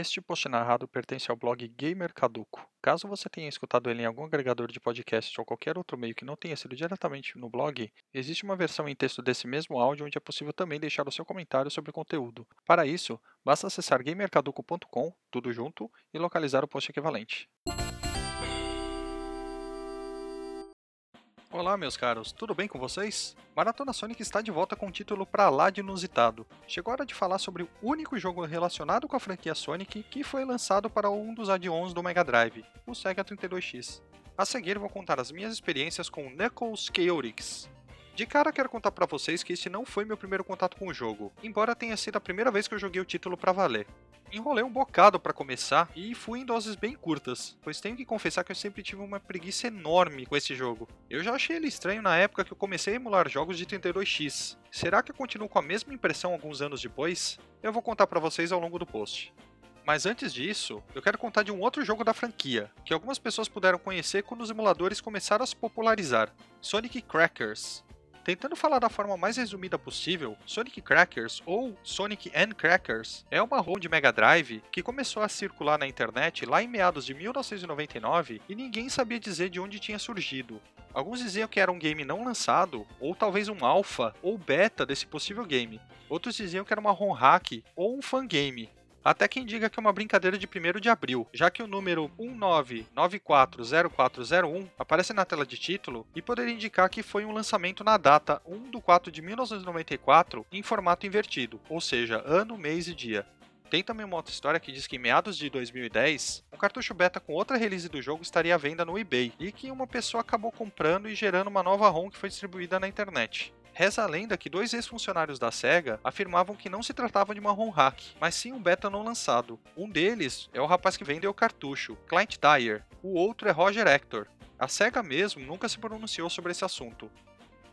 Este post narrado pertence ao blog Gamer Caduco. Caso você tenha escutado ele em algum agregador de podcast ou qualquer outro meio que não tenha sido diretamente no blog, existe uma versão em texto desse mesmo áudio onde é possível também deixar o seu comentário sobre o conteúdo. Para isso, basta acessar gamercaduco.com, tudo junto, e localizar o post equivalente. Olá, meus caros, tudo bem com vocês? Maratona Sonic está de volta com um título para lá de inusitado. Chegou a hora de falar sobre o único jogo relacionado com a franquia Sonic que foi lançado para um dos add-ons do Mega Drive, o Sega 32X. A seguir vou contar as minhas experiências com Knuckles Chaotix. De cara quero contar para vocês que esse não foi meu primeiro contato com o jogo, embora tenha sido a primeira vez que eu joguei o título para valer. Enrolei um bocado para começar e fui em doses bem curtas, pois tenho que confessar que eu sempre tive uma preguiça enorme com esse jogo. Eu já achei ele estranho na época que eu comecei a emular jogos de 32X. Será que eu continuo com a mesma impressão alguns anos depois? Eu vou contar para vocês ao longo do post. Mas antes disso, eu quero contar de um outro jogo da franquia, que algumas pessoas puderam conhecer quando os emuladores começaram a se popularizar: Sonic Crackers. Tentando falar da forma mais resumida possível, Sonic Crackers ou Sonic and Crackers é uma ROM de Mega Drive que começou a circular na internet lá em meados de 1999 e ninguém sabia dizer de onde tinha surgido. Alguns diziam que era um game não lançado, ou talvez um alpha ou beta desse possível game. Outros diziam que era uma ROM hack ou um fangame, até quem diga que é uma brincadeira de 1 de abril, já que o número 19940401 aparece na tela de título e poderia indicar que foi um lançamento na data 1 de 4 de 1994 em formato invertido, ou seja, ano, mês e dia. Tem também uma outra história que diz que em meados de 2010, um cartucho beta com outra release do jogo estaria à venda no eBay e que uma pessoa acabou comprando e gerando uma nova ROM que foi distribuída na internet. Reza a lenda que dois ex-funcionários da SEGA afirmavam que não se tratava de uma ROM hack, mas sim um beta não lançado. Um deles é o rapaz que vendeu o cartucho, Client Dyer. O outro é Roger Hector. A SEGA mesmo nunca se pronunciou sobre esse assunto.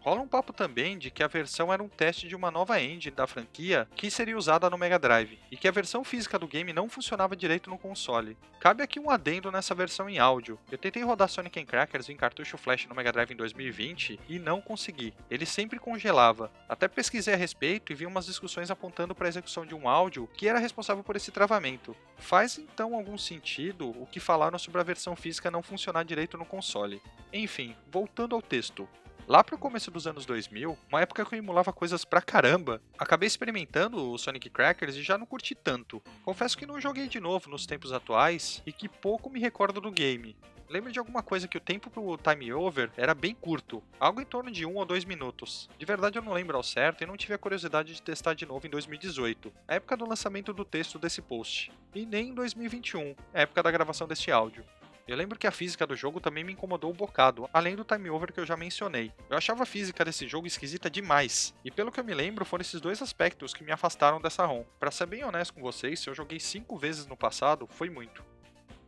Rola um papo também de que a versão era um teste de uma nova engine da franquia que seria usada no Mega Drive, e que a versão física do game não funcionava direito no console. Cabe aqui um adendo nessa versão em áudio. Eu tentei rodar Sonic Crackers em cartucho flash no Mega Drive em 2020 e não consegui. Ele sempre congelava. Até pesquisei a respeito e vi umas discussões apontando para a execução de um áudio que era responsável por esse travamento. Faz então algum sentido o que falaram sobre a versão física não funcionar direito no console. Enfim, voltando ao texto. Lá pro começo dos anos 2000, uma época que eu emulava coisas pra caramba, acabei experimentando o Sonic Crackers e já não curti tanto. Confesso que não joguei de novo nos tempos atuais e que pouco me recordo do game. Lembro de alguma coisa que o tempo pro time over era bem curto, algo em torno de 1 ou 2 minutos. De verdade eu não lembro ao certo e não tive a curiosidade de testar de novo em 2018, a época do lançamento do texto desse post, e nem em 2021, a época da gravação deste áudio. Eu lembro que a física do jogo também me incomodou um bocado, além do time over que eu já mencionei. Eu achava a física desse jogo esquisita demais, e pelo que eu me lembro, foram esses dois aspectos que me afastaram dessa ROM. Para ser bem honesto com vocês, se eu joguei 5 vezes no passado, foi muito.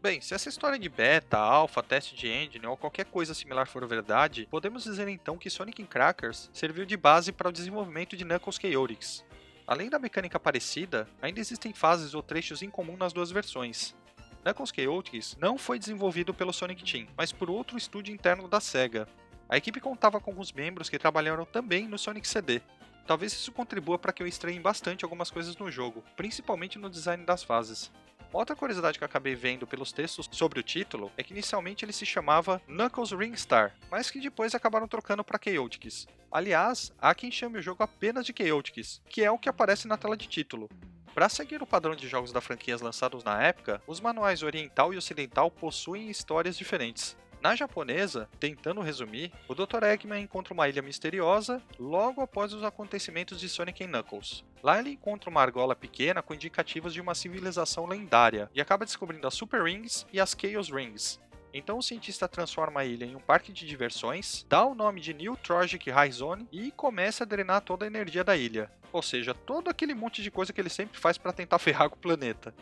Bem, se essa história de beta, alpha, teste de engine ou qualquer coisa similar for verdade, podemos dizer então que Sonic Crackers serviu de base para o desenvolvimento de Knuckles Chaotix. Além da mecânica parecida, ainda existem fases ou trechos em comum nas duas versões, Knuckles Chaotix não foi desenvolvido pelo Sonic Team, mas por outro estúdio interno da SEGA. A equipe contava com alguns membros que trabalharam também no Sonic CD. Talvez isso contribua para que eu estranhe bastante algumas coisas no jogo, principalmente no design das fases. Outra curiosidade que eu acabei vendo pelos textos sobre o título é que inicialmente ele se chamava Knuckles Ringstar, mas que depois acabaram trocando para Chaotix. Aliás, há quem chame o jogo apenas de Chaotix, que é o que aparece na tela de título. Para seguir o padrão de jogos da franquia lançados na época, os manuais oriental e ocidental possuem histórias diferentes. Na japonesa, tentando resumir, o Dr. Eggman encontra uma ilha misteriosa logo após os acontecimentos de Sonic Knuckles. Lá ele encontra uma argola pequena com indicativos de uma civilização lendária e acaba descobrindo as Super Rings e as Chaos Rings, então o cientista transforma a ilha em um parque de diversões, dá o nome de New Trojic High Zone e começa a drenar toda a energia da ilha. Ou seja, todo aquele monte de coisa que ele sempre faz para tentar ferrar com o planeta.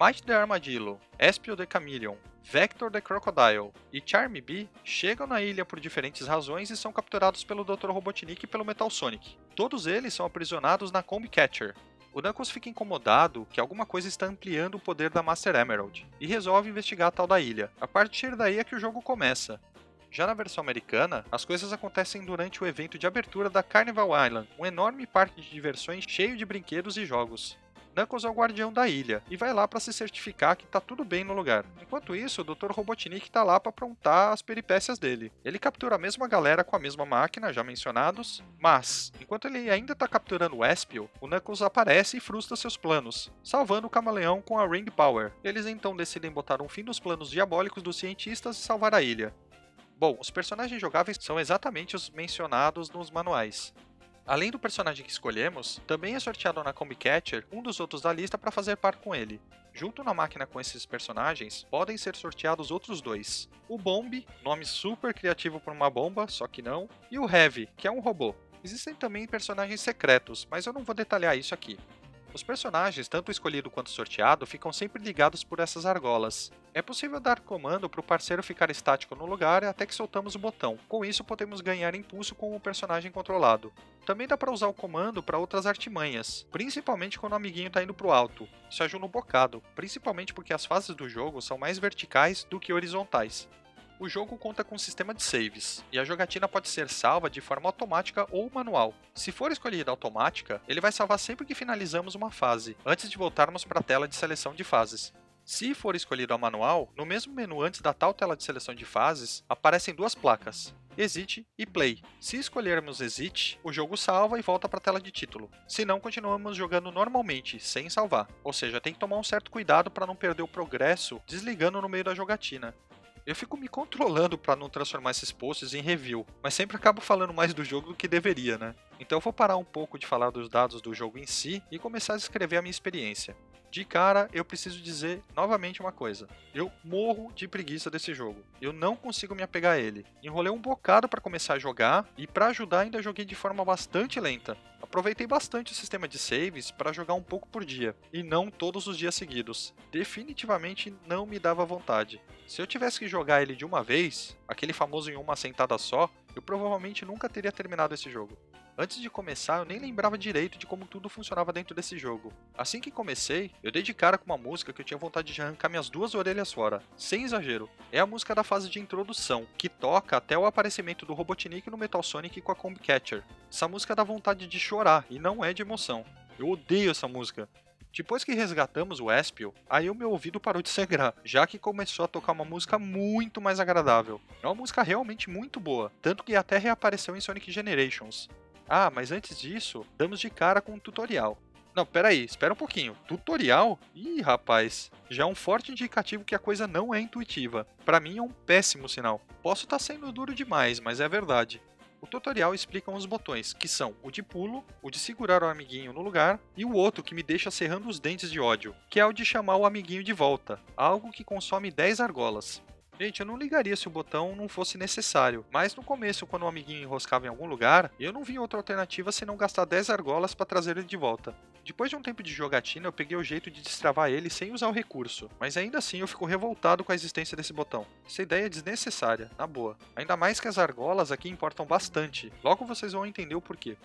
Might the Armadillo, Espio the Chameleon, Vector the Crocodile e Charmy Bee chegam na ilha por diferentes razões e são capturados pelo Dr. Robotnik e pelo Metal Sonic. Todos eles são aprisionados na Combi Catcher, o Knuckles fica incomodado que alguma coisa está ampliando o poder da Master Emerald e resolve investigar a tal da ilha. A partir daí é que o jogo começa. Já na versão americana, as coisas acontecem durante o evento de abertura da Carnival Island, um enorme parque de diversões cheio de brinquedos e jogos. Knuckles é o guardião da ilha e vai lá para se certificar que tá tudo bem no lugar. Enquanto isso, o Dr. Robotnik tá lá para aprontar as peripécias dele. Ele captura a mesma galera com a mesma máquina, já mencionados, mas, enquanto ele ainda tá capturando o Espio, o Knuckles aparece e frustra seus planos, salvando o camaleão com a Ring Power. Eles então decidem botar um fim nos planos diabólicos dos cientistas e salvar a ilha. Bom, os personagens jogáveis são exatamente os mencionados nos manuais. Além do personagem que escolhemos, também é sorteado na Combi Catcher um dos outros da lista para fazer par com ele. Junto na máquina com esses personagens, podem ser sorteados outros dois. O Bomb, nome super criativo para uma bomba, só que não, e o Heavy, que é um robô. Existem também personagens secretos, mas eu não vou detalhar isso aqui. Os personagens, tanto escolhido quanto sorteado, ficam sempre ligados por essas argolas. É possível dar comando para o parceiro ficar estático no lugar até que soltamos o botão. Com isso, podemos ganhar impulso com o personagem controlado. Também dá para usar o comando para outras artimanhas, principalmente quando o amiguinho está indo para o alto. Isso ajuda um bocado, principalmente porque as fases do jogo são mais verticais do que horizontais. O jogo conta com um sistema de saves, e a jogatina pode ser salva de forma automática ou manual. Se for escolhida automática, ele vai salvar sempre que finalizamos uma fase, antes de voltarmos para a tela de seleção de fases. Se for escolhido a manual, no mesmo menu antes da tal tela de seleção de fases, aparecem duas placas, Exit e Play. Se escolhermos Exit, o jogo salva e volta para a tela de título. Se não, continuamos jogando normalmente, sem salvar. Ou seja, tem que tomar um certo cuidado para não perder o progresso desligando no meio da jogatina. Eu fico me controlando para não transformar esses posts em review, mas sempre acabo falando mais do jogo do que deveria, né? Então eu vou parar um pouco de falar dos dados do jogo em si e começar a descrever a minha experiência. De cara, eu preciso dizer novamente uma coisa. Eu morro de preguiça desse jogo. Eu não consigo me apegar a ele. Enrolei um bocado para começar a jogar e para ajudar ainda joguei de forma bastante lenta. Aproveitei bastante o sistema de saves para jogar um pouco por dia, e não todos os dias seguidos. Definitivamente não me dava vontade. Se eu tivesse que jogar ele de uma vez, aquele famoso em uma sentada só, eu provavelmente nunca teria terminado esse jogo. Antes de começar, eu nem lembrava direito de como tudo funcionava dentro desse jogo. Assim que comecei, eu dei de cara com uma música que eu tinha vontade de arrancar minhas duas orelhas fora. Sem exagero. É a música da fase de introdução, que toca até o aparecimento do Robotnik no Metal Sonic com a Comb Catcher. Essa música dá vontade de chorar, e não é de emoção. Eu odeio essa música. Depois que resgatamos o Espio, aí o meu ouvido parou de sangrar, já que começou a tocar uma música muito mais agradável. É uma música realmente muito boa, tanto que até reapareceu em Sonic Generations. Ah, mas antes disso, damos de cara com um tutorial. Não, peraí, espera um pouquinho. Tutorial? Ih, rapaz, já é um forte indicativo que a coisa não é intuitiva. Para mim é um péssimo sinal. Posso estar tá sendo duro demais, mas é verdade. O tutorial explica os botões, que são o de pulo, o de segurar o amiguinho no lugar, e o outro que me deixa serrando os dentes de ódio, que é o de chamar o amiguinho de volta, algo que consome 10 argolas. Gente, eu não ligaria se o botão não fosse necessário, mas no começo, quando o amiguinho enroscava em algum lugar, eu não vi outra alternativa senão gastar 10 argolas para trazer ele de volta. Depois de um tempo de jogatina, eu peguei o jeito de destravar ele sem usar o recurso, mas ainda assim eu fico revoltado com a existência desse botão. Essa ideia é desnecessária, na boa. Ainda mais que as argolas aqui importam bastante, logo vocês vão entender o porquê.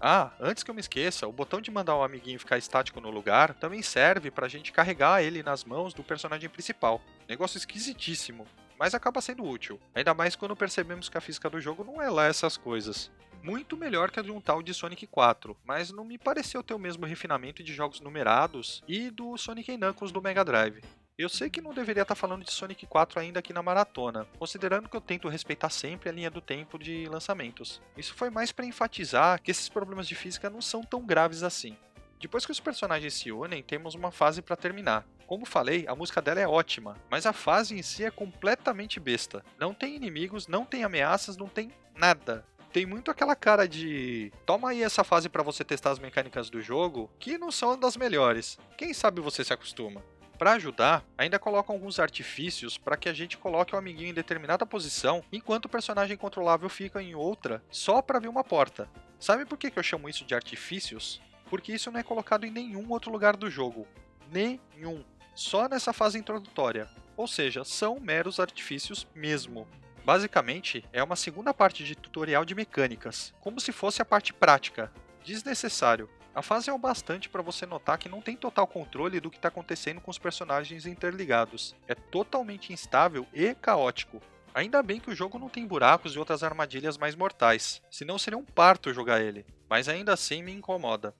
Ah, antes que eu me esqueça, o botão de mandar o amiguinho ficar estático no lugar também serve pra gente carregar ele nas mãos do personagem principal. Negócio esquisitíssimo, mas acaba sendo útil. Ainda mais quando percebemos que a física do jogo não é lá essas coisas. Muito melhor que a de um tal de Sonic 4, mas não me pareceu ter o mesmo refinamento de jogos numerados e do Sonic Knuckles do Mega Drive. Eu sei que não deveria estar falando de Sonic 4 ainda aqui na maratona, considerando que eu tento respeitar sempre a linha do tempo de lançamentos. Isso foi mais para enfatizar que esses problemas de física não são tão graves assim. Depois que os personagens se unem, temos uma fase para terminar. Como falei, a música dela é ótima, mas a fase em si é completamente besta. Não tem inimigos, não tem ameaças, não tem nada tem muito aquela cara de toma aí essa fase para você testar as mecânicas do jogo, que não são das melhores. Quem sabe você se acostuma. Para ajudar, ainda colocam alguns artifícios para que a gente coloque o amiguinho em determinada posição, enquanto o personagem controlável fica em outra, só para ver uma porta. Sabe por que eu chamo isso de artifícios? Porque isso não é colocado em nenhum outro lugar do jogo. Nenhum. Só nessa fase introdutória. Ou seja, são meros artifícios mesmo. Basicamente, é uma segunda parte de tutorial de mecânicas, como se fosse a parte prática. Desnecessário. A fase é o bastante para você notar que não tem total controle do que está acontecendo com os personagens interligados. É totalmente instável e caótico. Ainda bem que o jogo não tem buracos e outras armadilhas mais mortais, senão seria um parto jogar ele, mas ainda assim me incomoda.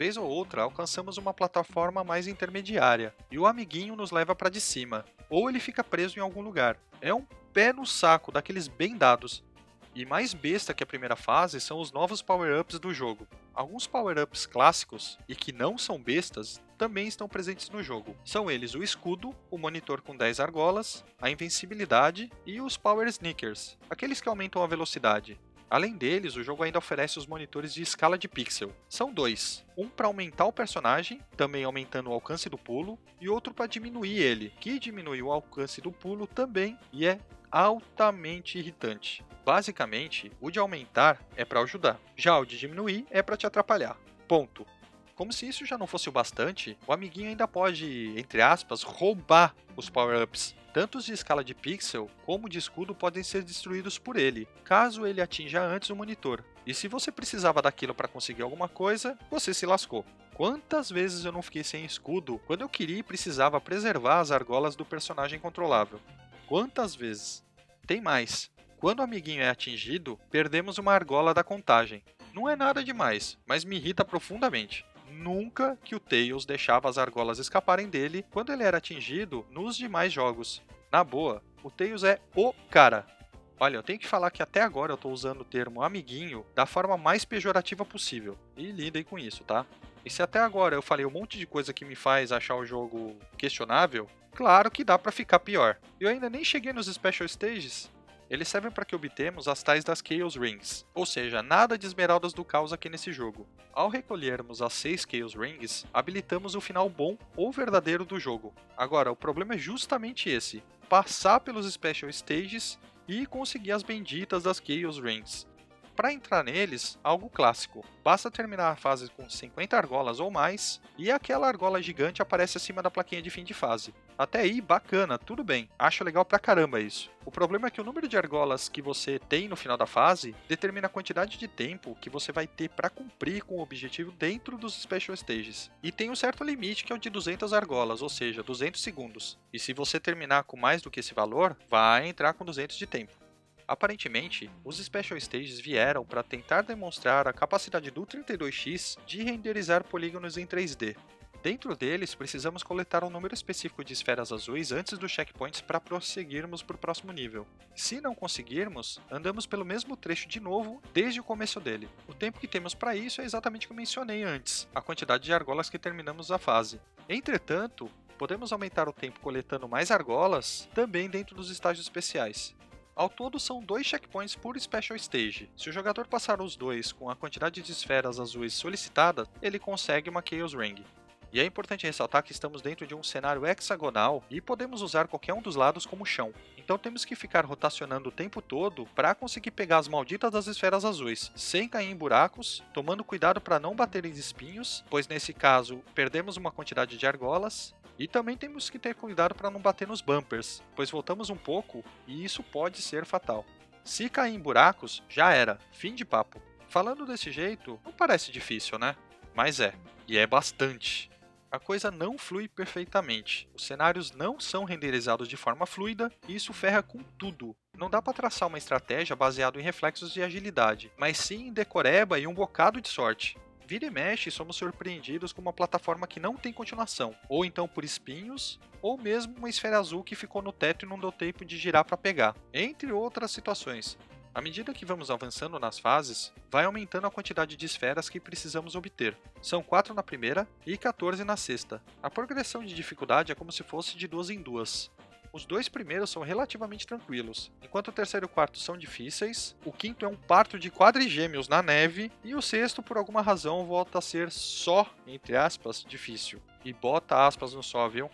Vez ou outra, alcançamos uma plataforma mais intermediária e o amiguinho nos leva para de cima, ou ele fica preso em algum lugar. É um pé no saco daqueles bem dados. E mais besta que a primeira fase são os novos power-ups do jogo. Alguns power-ups clássicos e que não são bestas também estão presentes no jogo. São eles o escudo, o monitor com 10 argolas, a invencibilidade e os Power Sneakers, aqueles que aumentam a velocidade. Além deles, o jogo ainda oferece os monitores de escala de pixel. São dois: um para aumentar o personagem, também aumentando o alcance do pulo, e outro para diminuir ele, que diminui o alcance do pulo também e é altamente irritante. Basicamente, o de aumentar é para ajudar, já o de diminuir é para te atrapalhar. Ponto. Como se isso já não fosse o bastante, o amiguinho ainda pode, entre aspas, roubar os power-ups. Tanto os de escala de pixel como de escudo podem ser destruídos por ele, caso ele atinja antes o monitor. E se você precisava daquilo para conseguir alguma coisa, você se lascou. Quantas vezes eu não fiquei sem escudo quando eu queria e precisava preservar as argolas do personagem controlável? Quantas vezes? Tem mais. Quando o amiguinho é atingido, perdemos uma argola da contagem. Não é nada demais, mas me irrita profundamente nunca que o Tails deixava as argolas escaparem dele quando ele era atingido nos demais jogos. Na boa, o Tails é o cara. Olha, eu tenho que falar que até agora eu estou usando o termo amiguinho da forma mais pejorativa possível. E lidem com isso, tá? E se até agora eu falei um monte de coisa que me faz achar o jogo questionável, claro que dá para ficar pior. Eu ainda nem cheguei nos Special Stages. Eles servem para que obtemos as tais das Chaos Rings, ou seja, nada de esmeraldas do caos aqui nesse jogo. Ao recolhermos as 6 Chaos Rings, habilitamos o final bom ou verdadeiro do jogo. Agora, o problema é justamente esse, passar pelos Special Stages e conseguir as benditas das Chaos Rings. Para entrar neles, algo clássico. Basta terminar a fase com 50 argolas ou mais, e aquela argola gigante aparece acima da plaquinha de fim de fase. Até aí, bacana, tudo bem. Acho legal pra caramba isso. O problema é que o número de argolas que você tem no final da fase determina a quantidade de tempo que você vai ter para cumprir com o objetivo dentro dos Special Stages. E tem um certo limite que é o de 200 argolas, ou seja, 200 segundos. E se você terminar com mais do que esse valor, vai entrar com 200 de tempo. Aparentemente, os Special Stages vieram para tentar demonstrar a capacidade do 32X de renderizar polígonos em 3D. Dentro deles, precisamos coletar um número específico de esferas azuis antes dos checkpoints para prosseguirmos para o próximo nível. Se não conseguirmos, andamos pelo mesmo trecho de novo desde o começo dele. O tempo que temos para isso é exatamente o que mencionei antes, a quantidade de argolas que terminamos a fase. Entretanto, podemos aumentar o tempo coletando mais argolas também dentro dos estágios especiais. Ao todo, são dois checkpoints por Special Stage. Se o jogador passar os dois com a quantidade de esferas azuis solicitada, ele consegue uma Chaos Ring. E é importante ressaltar que estamos dentro de um cenário hexagonal e podemos usar qualquer um dos lados como chão. Então temos que ficar rotacionando o tempo todo para conseguir pegar as malditas das esferas azuis, sem cair em buracos, tomando cuidado para não bater em espinhos, pois nesse caso perdemos uma quantidade de argolas, e também temos que ter cuidado para não bater nos bumpers, pois voltamos um pouco e isso pode ser fatal. Se cair em buracos, já era, fim de papo. Falando desse jeito, não parece difícil, né? Mas é, e é bastante. A coisa não flui perfeitamente. Os cenários não são renderizados de forma fluida e isso ferra com tudo. Não dá para traçar uma estratégia baseada em reflexos de agilidade, mas sim em decoreba e um bocado de sorte. Vira e mexe, somos surpreendidos com uma plataforma que não tem continuação, ou então por espinhos, ou mesmo uma esfera azul que ficou no teto e não deu tempo de girar para pegar, entre outras situações. À medida que vamos avançando nas fases, vai aumentando a quantidade de esferas que precisamos obter. São 4 na primeira e 14 na sexta. A progressão de dificuldade é como se fosse de duas em duas. Os dois primeiros são relativamente tranquilos, enquanto o terceiro e o quarto são difíceis, o quinto é um parto de quadrigêmeos na neve, e o sexto, por alguma razão, volta a ser só, entre aspas, difícil. E bota aspas no só, viu?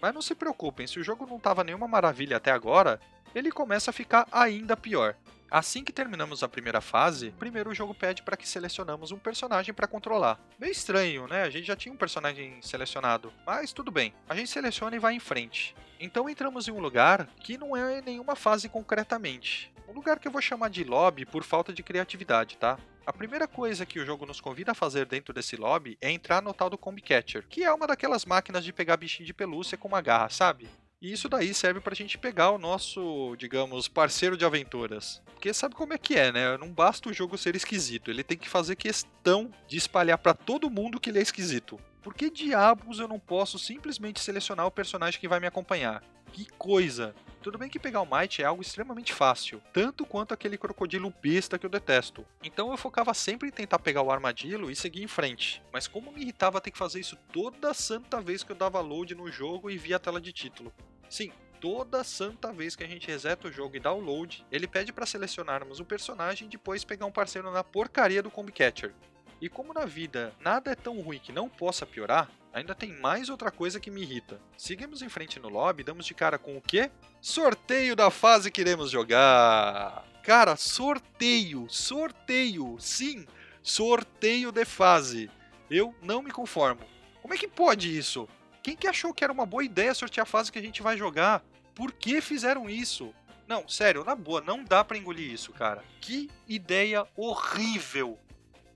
Mas não se preocupem, se o jogo não estava nenhuma maravilha até agora, ele começa a ficar ainda pior. Assim que terminamos a primeira fase, primeiro o jogo pede para que selecionamos um personagem para controlar. Meio estranho, né? A gente já tinha um personagem selecionado, mas tudo bem. A gente seleciona e vai em frente. Então entramos em um lugar que não é nenhuma fase concretamente. Um lugar que eu vou chamar de lobby por falta de criatividade, tá? A primeira coisa que o jogo nos convida a fazer dentro desse lobby é entrar no tal do Combi Catcher, que é uma daquelas máquinas de pegar bichinho de pelúcia com uma garra, sabe? E isso daí serve pra gente pegar o nosso, digamos, parceiro de aventuras. Porque sabe como é que é, né? Não basta o jogo ser esquisito, ele tem que fazer questão de espalhar para todo mundo que ele é esquisito. Por que diabos eu não posso simplesmente selecionar o personagem que vai me acompanhar? Que coisa! Tudo bem que pegar o Might é algo extremamente fácil, tanto quanto aquele crocodilo besta que eu detesto. Então eu focava sempre em tentar pegar o armadilho e seguir em frente. Mas como me irritava ter que fazer isso toda santa vez que eu dava load no jogo e via a tela de título. Sim, toda santa vez que a gente reseta o jogo e dá o load, ele pede para selecionarmos o personagem e depois pegar um parceiro na porcaria do Combi Catcher. E como na vida nada é tão ruim que não possa piorar, ainda tem mais outra coisa que me irrita. Seguimos em frente no lobby e damos de cara com o quê? Sorteio da fase que iremos jogar! Cara, sorteio! Sorteio! Sim! Sorteio de fase! Eu não me conformo. Como é que pode isso? Quem que achou que era uma boa ideia sortear a fase que a gente vai jogar? Por que fizeram isso? Não, sério, na boa, não dá para engolir isso, cara. Que ideia horrível!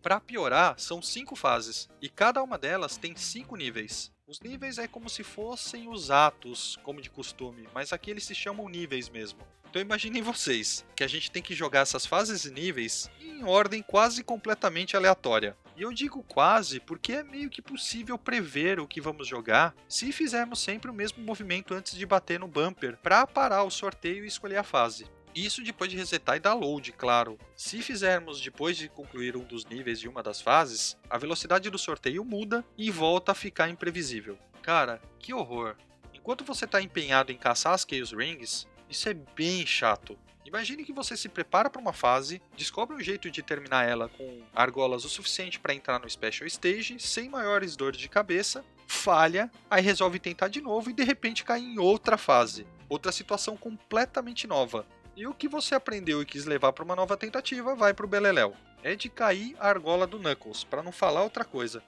Para piorar, são cinco fases, e cada uma delas tem cinco níveis. Os níveis é como se fossem os atos, como de costume, mas aqui eles se chamam níveis mesmo. Então imaginem vocês, que a gente tem que jogar essas fases e níveis em ordem quase completamente aleatória. E eu digo quase porque é meio que possível prever o que vamos jogar se fizermos sempre o mesmo movimento antes de bater no bumper para parar o sorteio e escolher a fase. Isso depois de resetar e dar load, claro. Se fizermos depois de concluir um dos níveis de uma das fases, a velocidade do sorteio muda e volta a ficar imprevisível. Cara, que horror! Enquanto você está empenhado em caçar as Chaos Rings, isso é bem chato. Imagine que você se prepara para uma fase, descobre um jeito de terminar ela com argolas o suficiente para entrar no Special Stage, sem maiores dores de cabeça, falha, aí resolve tentar de novo e de repente cai em outra fase. Outra situação completamente nova. E o que você aprendeu e quis levar para uma nova tentativa vai para o Beleléu. É de cair a argola do Knuckles, para não falar outra coisa.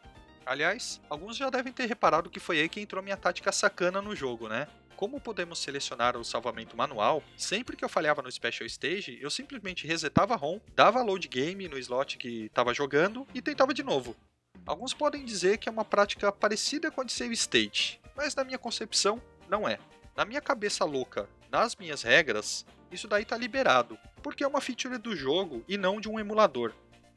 Aliás, alguns já devem ter reparado que foi aí que entrou minha tática sacana no jogo, né? Como podemos selecionar o salvamento manual, sempre que eu falhava no Special Stage, eu simplesmente resetava a ROM, dava load game no slot que estava jogando e tentava de novo. Alguns podem dizer que é uma prática parecida com a de save state, mas na minha concepção, não é. Na minha cabeça louca, nas minhas regras, isso daí está liberado, porque é uma feature do jogo e não de um emulador.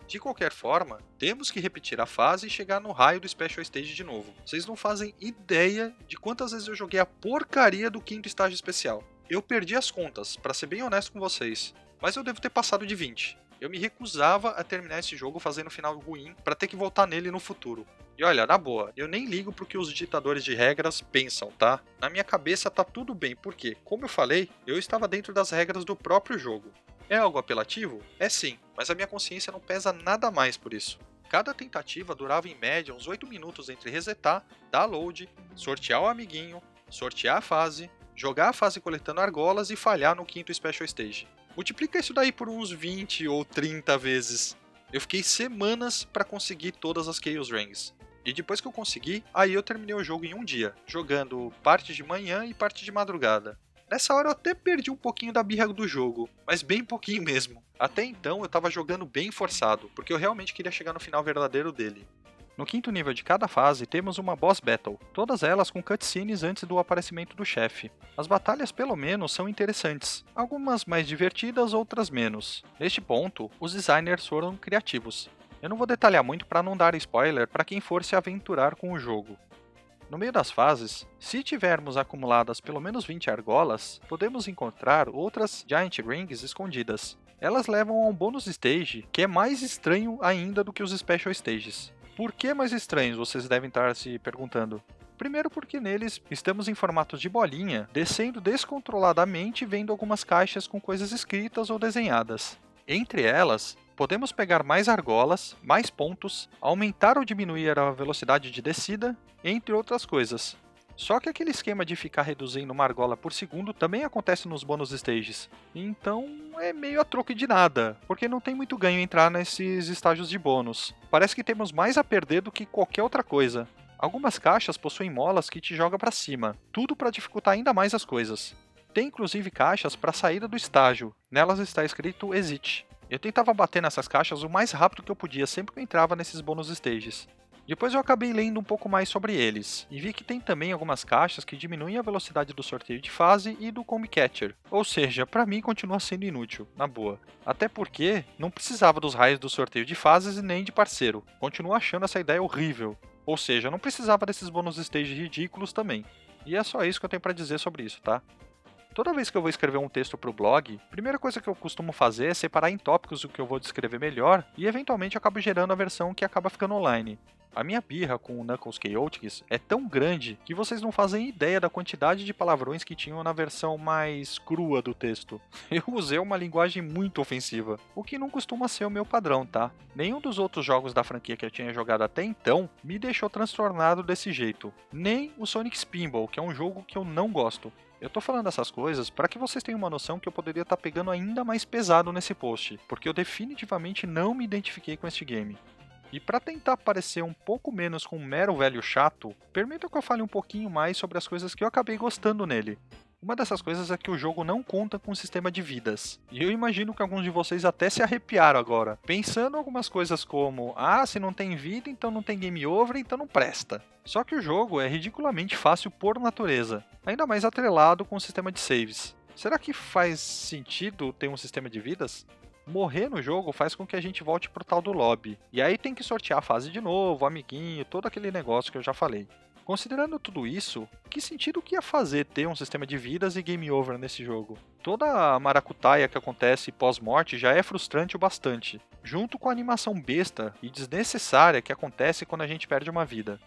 De qualquer forma, temos que repetir a fase e chegar no raio do Special Stage de novo. Vocês não fazem ideia de quantas vezes eu joguei a porcaria do quinto estágio especial. Eu perdi as contas, para ser bem honesto com vocês, mas eu devo ter passado de 20. Eu me recusava a terminar esse jogo fazendo um final ruim para ter que voltar nele no futuro. E olha, na boa, eu nem ligo pro que os ditadores de regras pensam, tá? Na minha cabeça tá tudo bem, porque, como eu falei, eu estava dentro das regras do próprio jogo. É algo apelativo? É sim, mas a minha consciência não pesa nada mais por isso. Cada tentativa durava em média uns 8 minutos entre resetar, dar load, sortear o amiguinho, sortear a fase, jogar a fase coletando argolas e falhar no quinto Special Stage. Multiplica isso daí por uns 20 ou 30 vezes. Eu fiquei semanas para conseguir todas as Chaos Rings. E depois que eu consegui, aí eu terminei o jogo em um dia, jogando parte de manhã e parte de madrugada. Nessa hora eu até perdi um pouquinho da birra do jogo, mas bem pouquinho mesmo. Até então eu tava jogando bem forçado, porque eu realmente queria chegar no final verdadeiro dele. No quinto nível de cada fase, temos uma Boss Battle, todas elas com cutscenes antes do aparecimento do chefe. As batalhas, pelo menos, são interessantes, algumas mais divertidas, outras menos. Neste ponto, os designers foram criativos. Eu não vou detalhar muito para não dar spoiler para quem for se aventurar com o jogo. No meio das fases, se tivermos acumuladas pelo menos 20 argolas, podemos encontrar outras Giant Rings escondidas. Elas levam a um bônus stage que é mais estranho ainda do que os Special Stages. Por que mais estranhos, vocês devem estar se perguntando? Primeiro porque neles estamos em formatos de bolinha, descendo descontroladamente vendo algumas caixas com coisas escritas ou desenhadas. Entre elas, podemos pegar mais argolas, mais pontos, aumentar ou diminuir a velocidade de descida, entre outras coisas. Só que aquele esquema de ficar reduzindo uma argola por segundo também acontece nos bônus stages. Então é meio a troco de nada, porque não tem muito ganho entrar nesses estágios de bônus. Parece que temos mais a perder do que qualquer outra coisa. Algumas caixas possuem molas que te jogam para cima, tudo para dificultar ainda mais as coisas. Tem inclusive caixas para saída do estágio, nelas está escrito Exit. Eu tentava bater nessas caixas o mais rápido que eu podia sempre que eu entrava nesses bônus stages. Depois eu acabei lendo um pouco mais sobre eles, e vi que tem também algumas caixas que diminuem a velocidade do sorteio de fase e do Combi Catcher. Ou seja, para mim continua sendo inútil, na boa. Até porque não precisava dos raios do sorteio de fases e nem de parceiro. Continuo achando essa ideia horrível. Ou seja, não precisava desses bônus stage ridículos também. E é só isso que eu tenho para dizer sobre isso, tá? Toda vez que eu vou escrever um texto para o blog, a primeira coisa que eu costumo fazer é separar em tópicos o que eu vou descrever melhor e eventualmente acabo gerando a versão que acaba ficando online. A minha birra com o Knuckles Chaotix é tão grande que vocês não fazem ideia da quantidade de palavrões que tinham na versão mais crua do texto. Eu usei uma linguagem muito ofensiva, o que não costuma ser o meu padrão, tá? Nenhum dos outros jogos da franquia que eu tinha jogado até então me deixou transtornado desse jeito. Nem o Sonic Spinball, que é um jogo que eu não gosto. Eu tô falando essas coisas para que vocês tenham uma noção que eu poderia estar tá pegando ainda mais pesado nesse post, porque eu definitivamente não me identifiquei com este game. E para tentar parecer um pouco menos com um mero velho chato, permita que eu fale um pouquinho mais sobre as coisas que eu acabei gostando nele. Uma dessas coisas é que o jogo não conta com um sistema de vidas. E eu imagino que alguns de vocês até se arrepiaram agora, pensando algumas coisas como: ah, se não tem vida, então não tem game over, então não presta. Só que o jogo é ridiculamente fácil por natureza, ainda mais atrelado com o sistema de saves. Será que faz sentido ter um sistema de vidas? Morrer no jogo faz com que a gente volte pro tal do lobby. E aí tem que sortear a fase de novo, amiguinho, todo aquele negócio que eu já falei. Considerando tudo isso, que sentido que ia fazer ter um sistema de vidas e game over nesse jogo? Toda a maracutaia que acontece pós-morte já é frustrante o bastante, junto com a animação besta e desnecessária que acontece quando a gente perde uma vida.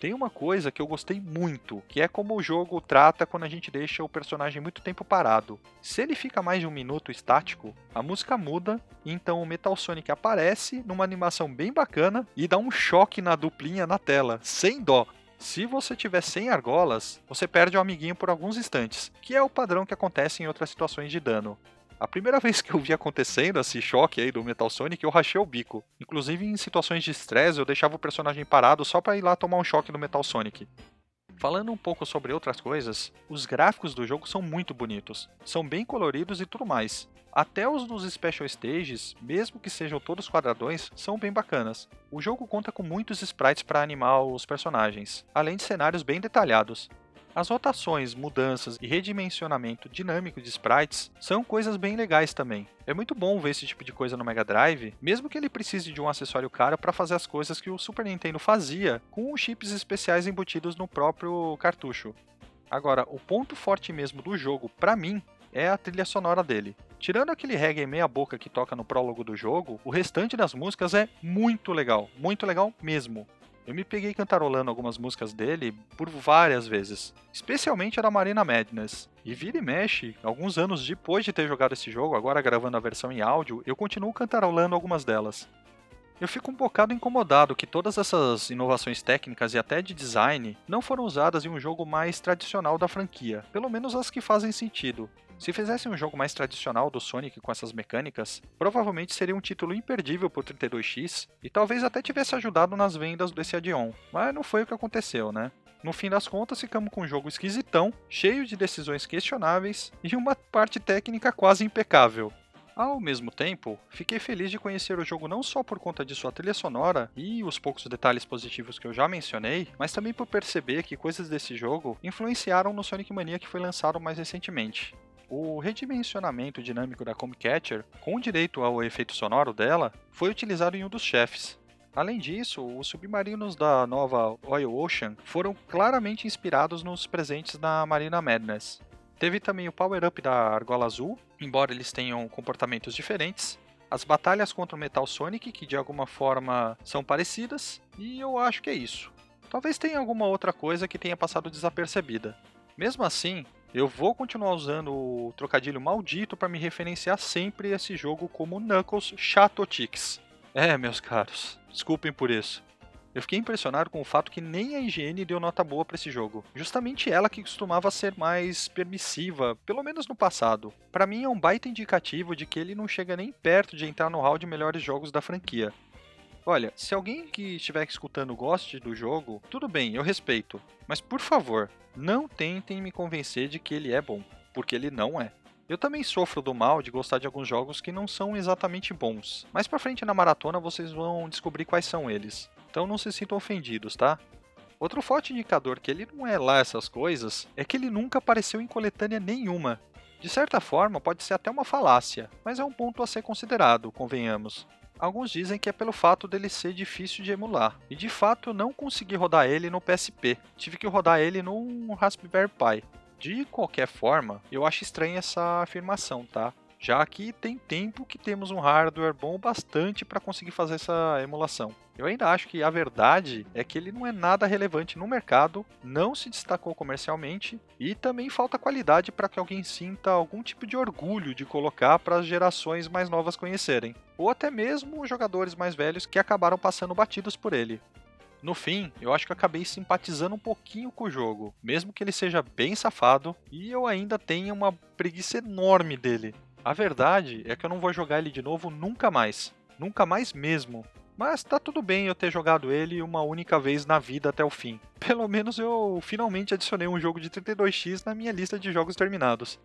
Tem uma coisa que eu gostei muito, que é como o jogo trata quando a gente deixa o personagem muito tempo parado. Se ele fica mais de um minuto estático, a música muda e então o Metal Sonic aparece numa animação bem bacana e dá um choque na duplinha na tela, sem dó. Se você tiver 100 argolas, você perde o amiguinho por alguns instantes, que é o padrão que acontece em outras situações de dano. A primeira vez que eu vi acontecendo esse choque aí do Metal Sonic, eu rachei o bico. Inclusive em situações de estresse, eu deixava o personagem parado só para ir lá tomar um choque do Metal Sonic. Falando um pouco sobre outras coisas, os gráficos do jogo são muito bonitos, são bem coloridos e tudo mais. Até os dos Special Stages, mesmo que sejam todos quadradões, são bem bacanas. O jogo conta com muitos sprites para animar os personagens, além de cenários bem detalhados. As rotações, mudanças e redimensionamento dinâmico de sprites são coisas bem legais também. É muito bom ver esse tipo de coisa no Mega Drive, mesmo que ele precise de um acessório caro para fazer as coisas que o Super Nintendo fazia com chips especiais embutidos no próprio cartucho. Agora, o ponto forte mesmo do jogo, para mim, é a trilha sonora dele. Tirando aquele reggae meia boca que toca no prólogo do jogo, o restante das músicas é muito legal, muito legal mesmo. Eu me peguei cantarolando algumas músicas dele por várias vezes, especialmente a da Marina Madness. E vira e mexe, alguns anos depois de ter jogado esse jogo, agora gravando a versão em áudio, eu continuo cantarolando algumas delas. Eu fico um bocado incomodado que todas essas inovações técnicas e até de design não foram usadas em um jogo mais tradicional da franquia, pelo menos as que fazem sentido. Se fizessem um jogo mais tradicional do Sonic com essas mecânicas, provavelmente seria um título imperdível pro 32X e talvez até tivesse ajudado nas vendas desse add-on, mas não foi o que aconteceu, né? No fim das contas, ficamos com um jogo esquisitão, cheio de decisões questionáveis e uma parte técnica quase impecável. Ao mesmo tempo, fiquei feliz de conhecer o jogo não só por conta de sua trilha sonora e os poucos detalhes positivos que eu já mencionei, mas também por perceber que coisas desse jogo influenciaram no Sonic Mania que foi lançado mais recentemente. O redimensionamento dinâmico da Comcatcher, com direito ao efeito sonoro dela, foi utilizado em um dos chefes. Além disso, os submarinos da nova Oil Ocean foram claramente inspirados nos presentes da Marina Madness. Teve também o power-up da Argola Azul, embora eles tenham comportamentos diferentes, as batalhas contra o Metal Sonic, que de alguma forma são parecidas, e eu acho que é isso. Talvez tenha alguma outra coisa que tenha passado desapercebida. Mesmo assim, eu vou continuar usando o trocadilho maldito para me referenciar sempre a esse jogo como Knuckles Chatotix. É, meus caros, desculpem por isso. Eu fiquei impressionado com o fato que nem a IGN deu nota boa para esse jogo. Justamente ela que costumava ser mais permissiva, pelo menos no passado. Para mim é um baita indicativo de que ele não chega nem perto de entrar no hall de melhores jogos da franquia. Olha, se alguém que estiver escutando goste do jogo, tudo bem, eu respeito. Mas por favor, não tentem me convencer de que ele é bom, porque ele não é. Eu também sofro do mal de gostar de alguns jogos que não são exatamente bons, mas pra frente na maratona vocês vão descobrir quais são eles. então não se sintam ofendidos, tá? Outro forte indicador que ele não é lá essas coisas é que ele nunca apareceu em coletânea nenhuma. De certa forma, pode ser até uma falácia, mas é um ponto a ser considerado, convenhamos. Alguns dizem que é pelo fato dele ser difícil de emular, e de fato eu não consegui rodar ele no PSP, tive que rodar ele num Raspberry Pi. De qualquer forma, eu acho estranha essa afirmação, tá? Já que tem tempo que temos um hardware bom bastante para conseguir fazer essa emulação. Eu ainda acho que a verdade é que ele não é nada relevante no mercado, não se destacou comercialmente e também falta qualidade para que alguém sinta algum tipo de orgulho de colocar para as gerações mais novas conhecerem, ou até mesmo jogadores mais velhos que acabaram passando batidos por ele. No fim, eu acho que acabei simpatizando um pouquinho com o jogo, mesmo que ele seja bem safado e eu ainda tenha uma preguiça enorme dele. A verdade é que eu não vou jogar ele de novo nunca mais. Nunca mais mesmo. Mas tá tudo bem eu ter jogado ele uma única vez na vida até o fim. Pelo menos eu finalmente adicionei um jogo de 32x na minha lista de jogos terminados.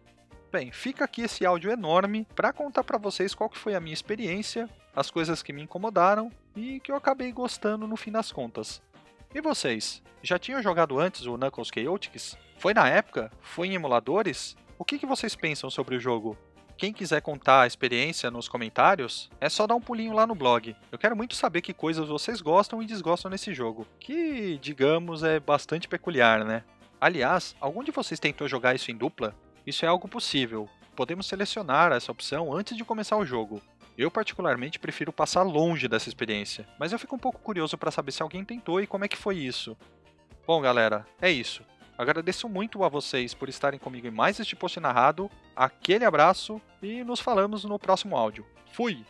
Bem, fica aqui esse áudio enorme para contar para vocês qual que foi a minha experiência, as coisas que me incomodaram e que eu acabei gostando no fim das contas. E vocês? Já tinham jogado antes o Knuckles Chaotix? Foi na época? Foi em emuladores? O que, que vocês pensam sobre o jogo? Quem quiser contar a experiência nos comentários, é só dar um pulinho lá no blog. Eu quero muito saber que coisas vocês gostam e desgostam nesse jogo, que, digamos, é bastante peculiar, né? Aliás, algum de vocês tentou jogar isso em dupla? Isso é algo possível. Podemos selecionar essa opção antes de começar o jogo. Eu, particularmente, prefiro passar longe dessa experiência, mas eu fico um pouco curioso para saber se alguém tentou e como é que foi isso. Bom, galera, é isso. Agradeço muito a vocês por estarem comigo em mais este post narrado. Aquele abraço e nos falamos no próximo áudio. Fui!